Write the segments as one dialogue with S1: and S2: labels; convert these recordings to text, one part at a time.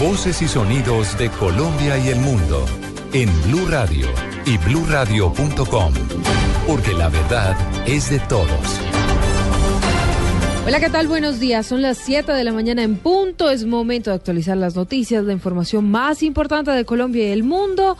S1: Voces y sonidos de Colombia y el mundo en Blue Radio y bluradio.com, porque la verdad es de todos.
S2: Hola, ¿qué tal? Buenos días. Son las 7 de la mañana en punto. Es momento de actualizar las noticias, la información más importante de Colombia y el mundo.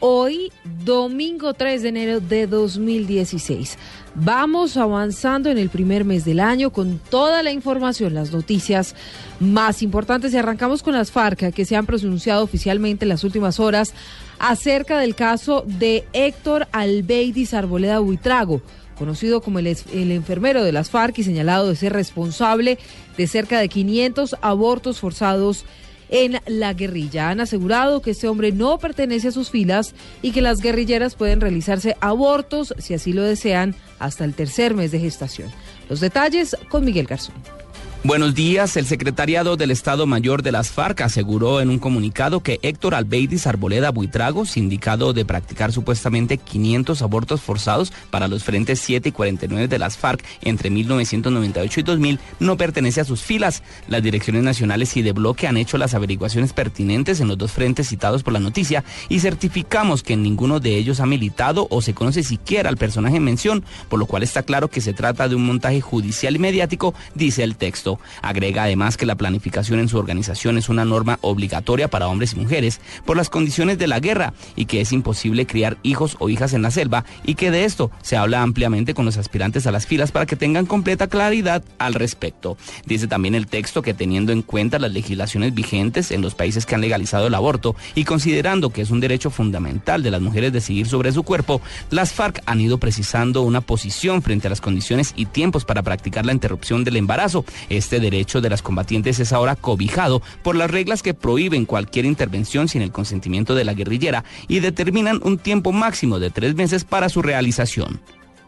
S2: Hoy, domingo 3 de enero de 2016. Vamos avanzando en el primer mes del año con toda la información, las noticias más importantes. Y arrancamos con las FARC que se han pronunciado oficialmente en las últimas horas acerca del caso de Héctor Albeidis Arboleda Buitrago conocido como el, el, enfermero de las FARC y señalado de ser responsable de cerca de 500 abortos forzados en la guerrilla. Han asegurado que este hombre no pertenece a sus filas y que las guerrilleras pueden realizarse abortos, si así lo desean, hasta el tercer mes de gestación. Los detalles con Miguel Garzón.
S3: Buenos días. El secretariado del Estado Mayor de las FARC aseguró en un comunicado que Héctor Albeidis Arboleda Buitrago, sindicado de practicar supuestamente 500 abortos forzados para los frentes 7 y 49 de las FARC entre 1998 y 2000, no pertenece a sus filas. Las direcciones nacionales y de bloque han hecho las averiguaciones pertinentes en los dos frentes citados por la noticia y certificamos que en ninguno de ellos ha militado o se conoce siquiera al personaje en mención, por lo cual está claro que se trata de un montaje judicial y mediático, dice el texto. Agrega además que la planificación en su organización es una norma obligatoria para hombres y mujeres por las condiciones de la guerra y que es imposible criar hijos o hijas en la selva y que de esto se habla ampliamente con los aspirantes a las filas para que tengan completa claridad al respecto. Dice también el texto que teniendo en cuenta las legislaciones vigentes en los países que han legalizado el aborto y considerando que es un derecho fundamental de las mujeres decidir sobre su cuerpo, las FARC han ido precisando una posición frente a las condiciones y tiempos para practicar la interrupción del embarazo. Este derecho de las combatientes es ahora cobijado por las reglas que prohíben cualquier intervención sin el consentimiento de la guerrillera y determinan un tiempo máximo de tres meses para su realización.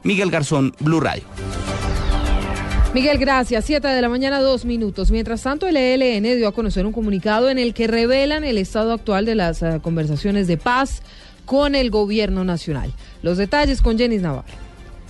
S3: Miguel Garzón, Blue Radio.
S2: Miguel, gracias. Siete de la mañana, dos minutos. Mientras tanto, el ELN dio a conocer un comunicado en el que revelan el estado actual de las uh, conversaciones de paz con el gobierno nacional. Los detalles con Jenis Navarro.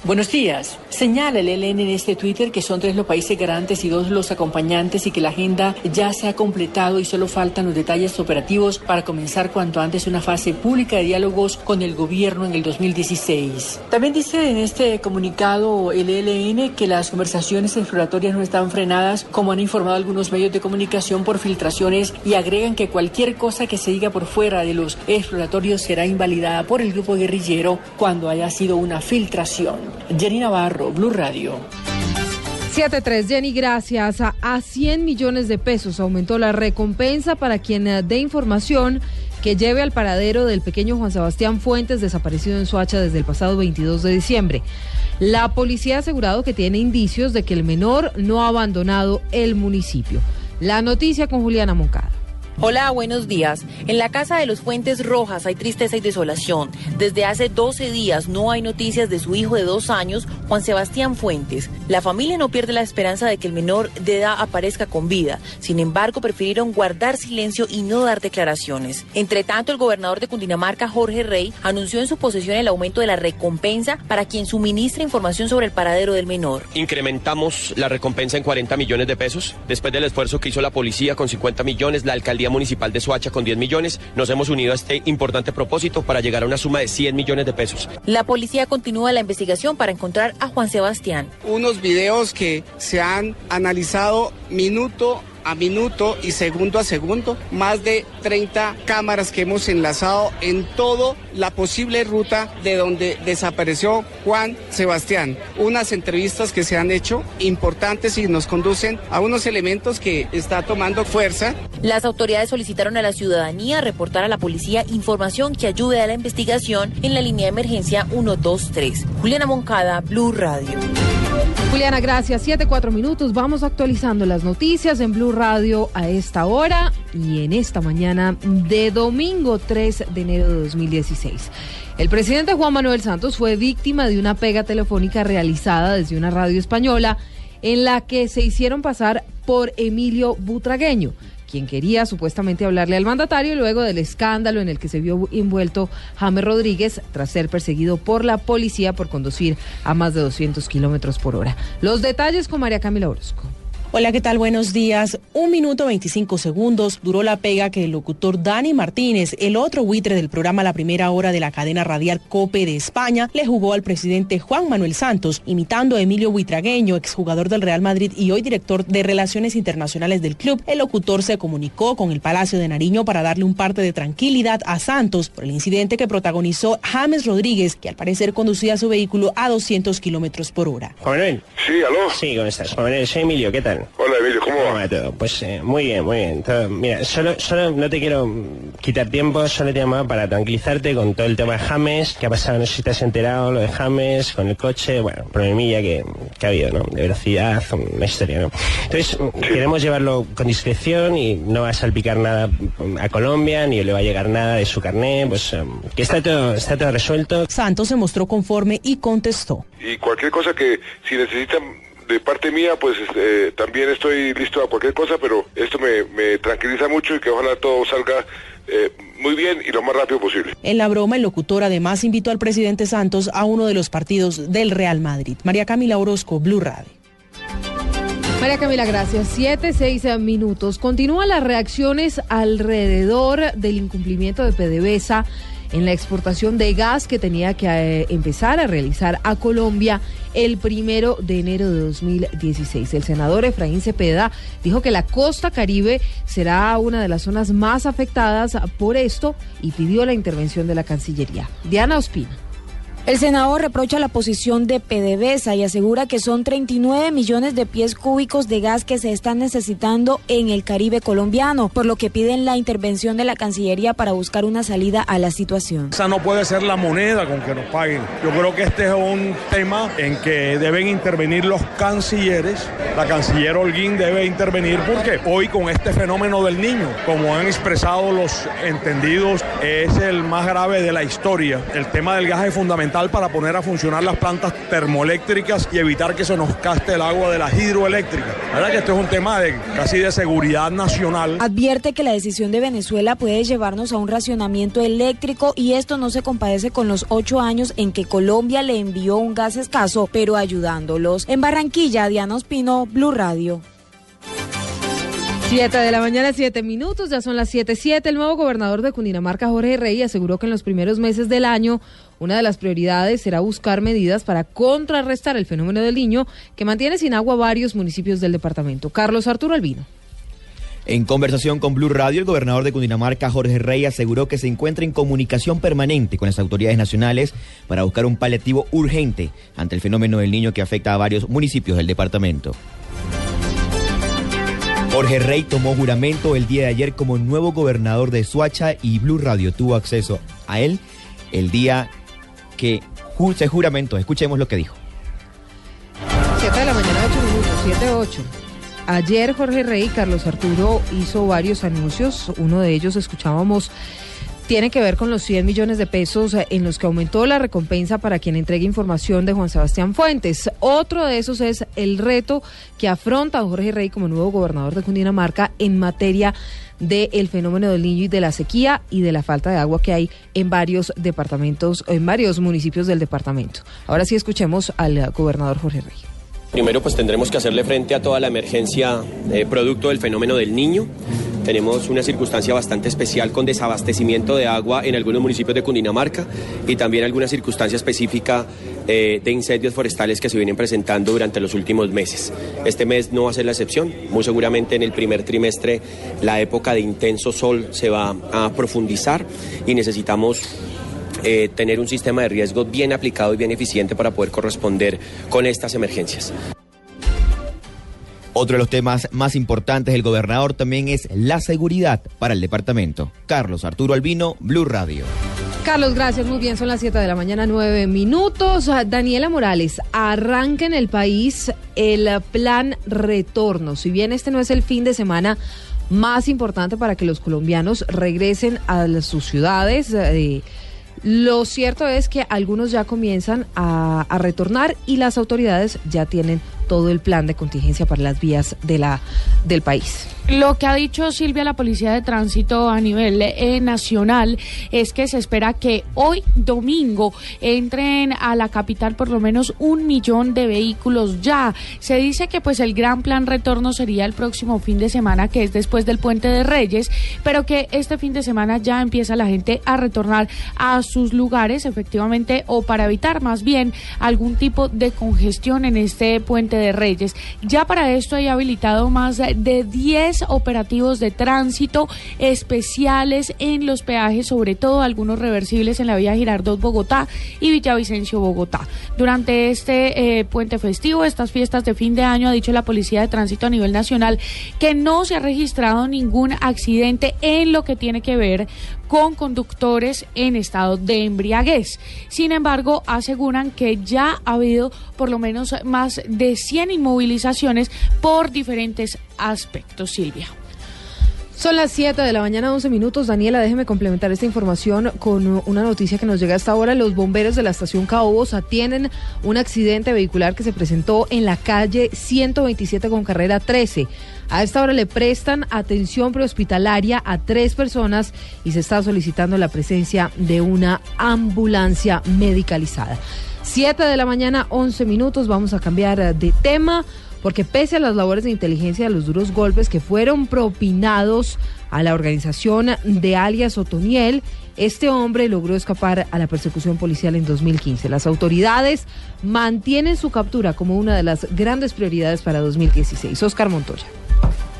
S4: Buenos días. Señala el ELN en este Twitter que son tres los países garantes y dos los acompañantes y que la agenda ya se ha completado y solo faltan los detalles operativos para comenzar cuanto antes una fase pública de diálogos con el gobierno en el 2016. También dice en este comunicado el ELN que las conversaciones exploratorias no están frenadas como han informado algunos medios de comunicación por filtraciones y agregan que cualquier cosa que se diga por fuera de los exploratorios será invalidada por el grupo guerrillero cuando haya sido una filtración. Jenny Navarro, Blue Radio.
S2: 7-3, Jenny, gracias. A, a 100 millones de pesos aumentó la recompensa para quien eh, dé información que lleve al paradero del pequeño Juan Sebastián Fuentes, desaparecido en Soacha desde el pasado 22 de diciembre. La policía ha asegurado que tiene indicios de que el menor no ha abandonado el municipio. La noticia con Juliana Moncada.
S5: Hola, buenos días. En la casa de los Fuentes Rojas hay tristeza y desolación. Desde hace 12 días no hay noticias de su hijo de dos años, Juan Sebastián Fuentes. La familia no pierde la esperanza de que el menor de edad aparezca con vida. Sin embargo, prefirieron guardar silencio y no dar declaraciones. Entre tanto, el gobernador de Cundinamarca, Jorge Rey, anunció en su posesión el aumento de la recompensa para quien suministre información sobre el paradero del menor.
S6: Incrementamos la recompensa en 40 millones de pesos. Después del esfuerzo que hizo la policía con 50 millones, la alcaldía Municipal de Soacha con 10 millones. Nos hemos unido a este importante propósito para llegar a una suma de 100 millones de pesos.
S5: La policía continúa la investigación para encontrar a Juan Sebastián.
S7: Unos videos que se han analizado minuto a minuto y segundo a segundo, más de 30 cámaras que hemos enlazado en toda la posible ruta de donde desapareció Juan Sebastián. Unas entrevistas que se han hecho importantes y nos conducen a unos elementos que está tomando fuerza.
S5: Las autoridades solicitaron a la ciudadanía reportar a la policía información que ayude a la investigación en la línea de emergencia 123. Juliana Moncada, Blue Radio.
S2: Juliana, gracias. Siete, cuatro minutos. Vamos actualizando las noticias en Blue Radio a esta hora y en esta mañana de domingo 3 de enero de 2016. El presidente Juan Manuel Santos fue víctima de una pega telefónica realizada desde una radio española en la que se hicieron pasar por Emilio Butragueño quien quería supuestamente hablarle al mandatario luego del escándalo en el que se vio envuelto James Rodríguez tras ser perseguido por la policía por conducir a más de 200 kilómetros por hora. Los detalles con María Camila Orozco.
S8: Hola, ¿qué tal? Buenos días. Un minuto 25 segundos duró la pega que el locutor Dani Martínez, el otro buitre del programa La Primera Hora de la cadena radial COPE de España, le jugó al presidente Juan Manuel Santos, imitando a Emilio Buitragueño, exjugador del Real Madrid y hoy director de Relaciones Internacionales del club. El locutor se comunicó con el Palacio de Nariño para darle un parte de tranquilidad a Santos por el incidente que protagonizó James Rodríguez, que al parecer conducía su vehículo a 200 kilómetros por hora.
S9: Juan Manuel.
S10: Sí, aló.
S9: Sí, ¿cómo estás? Juan Manuel, soy Emilio, ¿qué tal?
S10: Hola Emilio, ¿cómo va?
S9: todo? Pues eh, muy bien, muy bien. Todo- mira, solo, solo no te quiero quitar tiempo, solo te llamaba para tranquilizarte con todo el tema de James, que ha pasado, no sé si te has enterado, lo de James, con el coche, bueno, problemilla que, que ha habido, ¿no? De velocidad, una historia, ¿no? Entonces, queremos llevarlo con discreción y no va a salpicar nada a Colombia, ni le va a llegar nada de su carnet, pues eh, que está todo, está todo resuelto.
S8: Santos se mostró conforme y contestó.
S10: Y cualquier cosa que si necesitan de parte mía, pues este, también estoy listo a cualquier cosa, pero esto me, me tranquiliza mucho y que ojalá todo salga eh, muy bien y lo más rápido posible.
S8: En la broma, el locutor además invitó al presidente Santos a uno de los partidos del Real Madrid. María Camila Orozco, Blue Radio.
S2: María Camila, gracias. Siete, seis minutos. Continúan las reacciones alrededor del incumplimiento de PDVSA en la exportación de gas que tenía que eh, empezar a realizar a Colombia el primero de enero de 2016. El senador Efraín Cepeda dijo que la costa caribe será una de las zonas más afectadas por esto y pidió la intervención de la Cancillería. Diana Ospina.
S11: El senador reprocha la posición de PDVSA y asegura que son 39 millones de pies cúbicos de gas que se están necesitando en el Caribe colombiano, por lo que piden la intervención de la Cancillería para buscar una salida a la situación.
S12: Esa no puede ser la moneda con que nos paguen. Yo creo que este es un tema en que deben intervenir los cancilleres. La canciller Holguín debe intervenir porque hoy con este fenómeno del niño, como han expresado los entendidos, es el más grave de la historia. El tema del gas es fundamental para poner a funcionar las plantas termoeléctricas y evitar que se nos caste el agua de las hidroeléctricas. La verdad que esto es un tema de casi de seguridad nacional.
S11: Advierte que la decisión de Venezuela puede llevarnos a un racionamiento eléctrico y esto no se compadece con los ocho años en que Colombia le envió un gas escaso, pero ayudándolos. En Barranquilla, Diana Ospino, Blue Radio.
S2: 7 de la mañana, 7 minutos, ya son las 7, 7. El nuevo gobernador de Cundinamarca, Jorge Rey, aseguró que en los primeros meses del año una de las prioridades será buscar medidas para contrarrestar el fenómeno del niño que mantiene sin agua varios municipios del departamento. Carlos Arturo Albino.
S13: En conversación con Blue Radio, el gobernador de Cundinamarca, Jorge Rey, aseguró que se encuentra en comunicación permanente con las autoridades nacionales para buscar un paliativo urgente ante el fenómeno del niño que afecta a varios municipios del departamento. Jorge Rey tomó juramento el día de ayer como nuevo gobernador de Suacha y Blue Radio tuvo acceso a él el día que se juramento. Escuchemos lo que dijo.
S2: 7 de la mañana, 8 minutos, 7, 8. Ayer Jorge Rey Carlos Arturo hizo varios anuncios. Uno de ellos escuchábamos tiene que ver con los 100 millones de pesos eh, en los que aumentó la recompensa para quien entregue información de Juan Sebastián Fuentes. Otro de esos es el reto que afronta Jorge Rey como nuevo gobernador de Cundinamarca en materia del fenómeno del niño y de la sequía y de la falta de agua que hay en varios departamentos, en varios municipios del departamento. Ahora sí escuchemos al eh, gobernador Jorge Rey.
S6: Primero, pues tendremos que hacerle frente a toda la emergencia eh, producto del fenómeno del niño. Tenemos una circunstancia bastante especial con desabastecimiento de agua en algunos municipios de Cundinamarca y también alguna circunstancia específica eh, de incendios forestales que se vienen presentando durante los últimos meses. Este mes no va a ser la excepción. Muy seguramente en el primer trimestre la época de intenso sol se va a profundizar y necesitamos eh, tener un sistema de riesgo bien aplicado y bien eficiente para poder corresponder con estas emergencias.
S13: Otro de los temas más importantes del gobernador también es la seguridad para el departamento. Carlos Arturo Albino, Blue Radio.
S2: Carlos, gracias. Muy bien, son las 7 de la mañana, 9 minutos. Ah, Daniela Morales, arranca en el país el plan retorno. Si bien este no es el fin de semana más importante para que los colombianos regresen a sus ciudades, eh, lo cierto es que algunos ya comienzan a, a retornar y las autoridades ya tienen todo el plan de contingencia para las vías de la, del país.
S14: Lo que ha dicho Silvia, la Policía de Tránsito a nivel eh, nacional, es que se espera que hoy domingo entren a la capital por lo menos un millón de vehículos ya. Se dice que pues el gran plan retorno sería el próximo fin de semana, que es después del Puente de Reyes, pero que este fin de semana ya empieza la gente a retornar a sus lugares, efectivamente, o para evitar más bien algún tipo de congestión en este Puente de Reyes. Ya para esto hay habilitado más de 10 operativos de tránsito especiales en los peajes, sobre todo algunos reversibles en la vía Girardot Bogotá y Villavicencio Bogotá. Durante este eh, puente festivo, estas fiestas de fin de año, ha dicho la Policía de Tránsito a nivel nacional que no se ha registrado ningún accidente en lo que tiene que ver con conductores en estado de embriaguez. Sin embargo, aseguran que ya ha habido por lo menos más de 100 inmovilizaciones por diferentes aspectos, Silvia.
S2: Son las 7 de la mañana, 11 minutos. Daniela, déjeme complementar esta información con una noticia que nos llega hasta ahora. Los bomberos de la estación Caobos atienden un accidente vehicular que se presentó en la calle 127 con carrera 13. A esta hora le prestan atención prehospitalaria a tres personas y se está solicitando la presencia de una ambulancia medicalizada. 7 de la mañana, 11 minutos. Vamos a cambiar de tema porque pese a las labores de inteligencia de los duros golpes que fueron propinados a la organización de alias Otoniel, este hombre logró escapar a la persecución policial en 2015. Las autoridades mantienen su captura como una de las grandes prioridades para 2016. Oscar Montoya.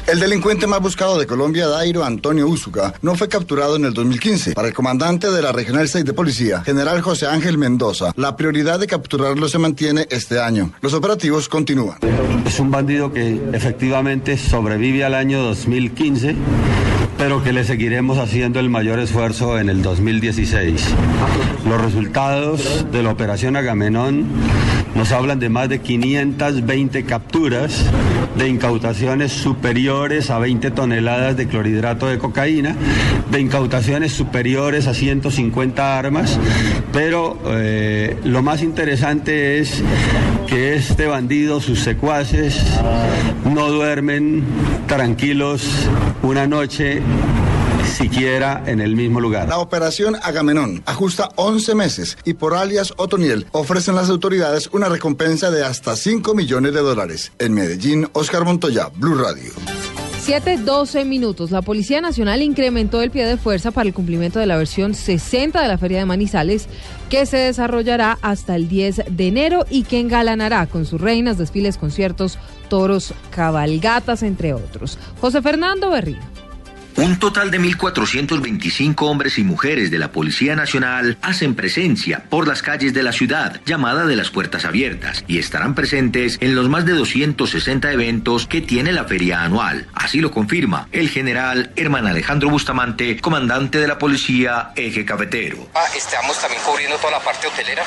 S15: El delincuente más buscado de Colombia, Dairo Antonio Úsuga, no fue capturado en el 2015. Para el comandante de la Regional 6 de Policía, general José Ángel Mendoza, la prioridad de capturarlo se mantiene este año. Los operativos continúan.
S16: Es un bandido que efectivamente sobrevive al año 2015 pero que le seguiremos haciendo el mayor esfuerzo en el 2016. Los resultados de la operación Agamenón nos hablan de más de 520 capturas, de incautaciones superiores a 20 toneladas de clorhidrato de cocaína, de incautaciones superiores a 150 armas, pero eh, lo más interesante es que este bandido, sus secuaces, no duermen tranquilos una noche siquiera en el mismo lugar.
S15: La operación Agamenón ajusta 11 meses y por alias Otoniel ofrecen las autoridades una recompensa de hasta 5 millones de dólares. En Medellín, Oscar Montoya, Blue Radio.
S2: 7-12 minutos. La Policía Nacional incrementó el pie de fuerza para el cumplimiento de la versión 60 de la Feria de Manizales, que se desarrollará hasta el 10 de enero y que engalanará con sus reinas, desfiles, conciertos, toros, cabalgatas, entre otros. José Fernando Berrío.
S17: Un total de 1.425 hombres y mujeres de la Policía Nacional hacen presencia por las calles de la ciudad, llamada de las puertas abiertas, y estarán presentes en los más de 260 eventos que tiene la feria anual. Así lo confirma el general Herman Alejandro Bustamante, comandante de la Policía Eje Cafetero.
S18: Ah, estamos también cubriendo toda la parte hotelera,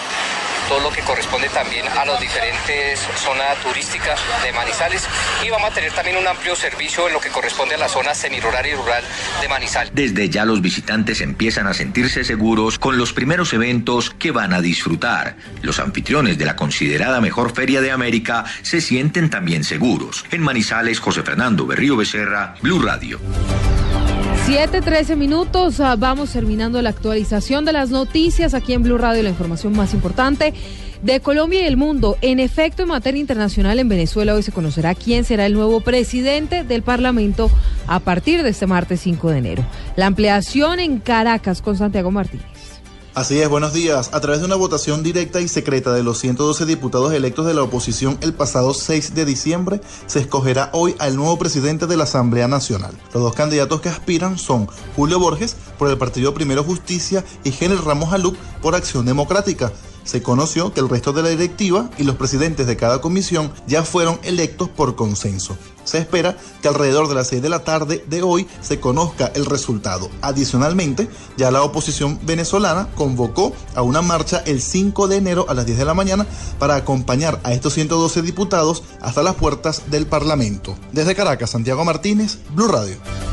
S18: todo lo que corresponde también a las diferentes zonas turísticas de Manizales, y vamos a tener también un amplio servicio en lo que corresponde a la zona semirural y rural de Manizales.
S17: Desde ya los visitantes empiezan a sentirse seguros con los primeros eventos que van a disfrutar. Los anfitriones de la considerada mejor feria de América se sienten también seguros. En Manizales, José Fernando Berrío Becerra, Blue Radio.
S2: 7:13 minutos. Ah, vamos terminando la actualización de las noticias aquí en Blue Radio, la información más importante de Colombia y el mundo. En efecto, en materia internacional en Venezuela hoy se conocerá quién será el nuevo presidente del Parlamento a partir de este martes 5 de enero. La ampliación en Caracas con Santiago Martínez.
S19: Así es, buenos días. A través de una votación directa y secreta de los 112 diputados electos de la oposición el pasado 6 de diciembre, se escogerá hoy al nuevo presidente de la Asamblea Nacional. Los dos candidatos que aspiran son Julio Borges por el Partido Primero Justicia y General Ramos Aluc por Acción Democrática se conoció que el resto de la directiva y los presidentes de cada comisión ya fueron electos por consenso. Se espera que alrededor de las 6 de la tarde de hoy se conozca el resultado. Adicionalmente, ya la oposición venezolana convocó a una marcha el 5 de enero a las 10 de la mañana para acompañar a estos 112 diputados hasta las puertas del Parlamento. Desde Caracas, Santiago Martínez, Blue Radio.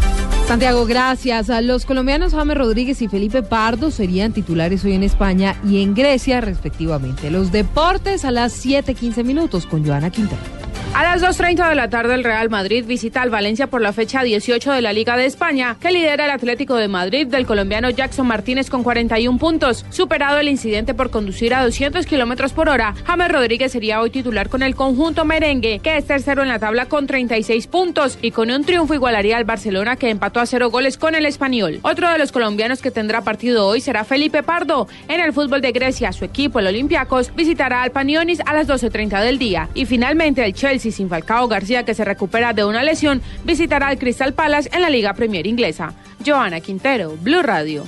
S2: Santiago, gracias. Los colombianos James Rodríguez y Felipe Pardo serían titulares hoy en España y en Grecia, respectivamente. Los deportes a las 7:15 minutos con Joana Quintana.
S20: A las 2.30 de la tarde el Real Madrid visita al Valencia por la fecha 18 de la Liga de España, que lidera el Atlético de Madrid del colombiano Jackson Martínez con 41 puntos. Superado el incidente por conducir a 200 kilómetros por hora, James Rodríguez sería hoy titular con el conjunto merengue, que es tercero en la tabla con 36 puntos y con un triunfo igualaría al Barcelona que empató a cero goles con el español. Otro de los colombianos que tendrá partido hoy será Felipe Pardo. En el fútbol de Grecia, su equipo, el Olympiacos, visitará al Panionis a las 12.30 del día. Y finalmente el Chelsea sin Falcao García, que se recupera de una lesión, visitará al Crystal Palace en la Liga Premier Inglesa. Joana Quintero, Blue Radio.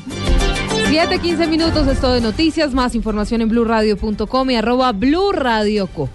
S2: 7:15 minutos, esto de noticias, más información en blueradio.com y arroba Blue Radio Co.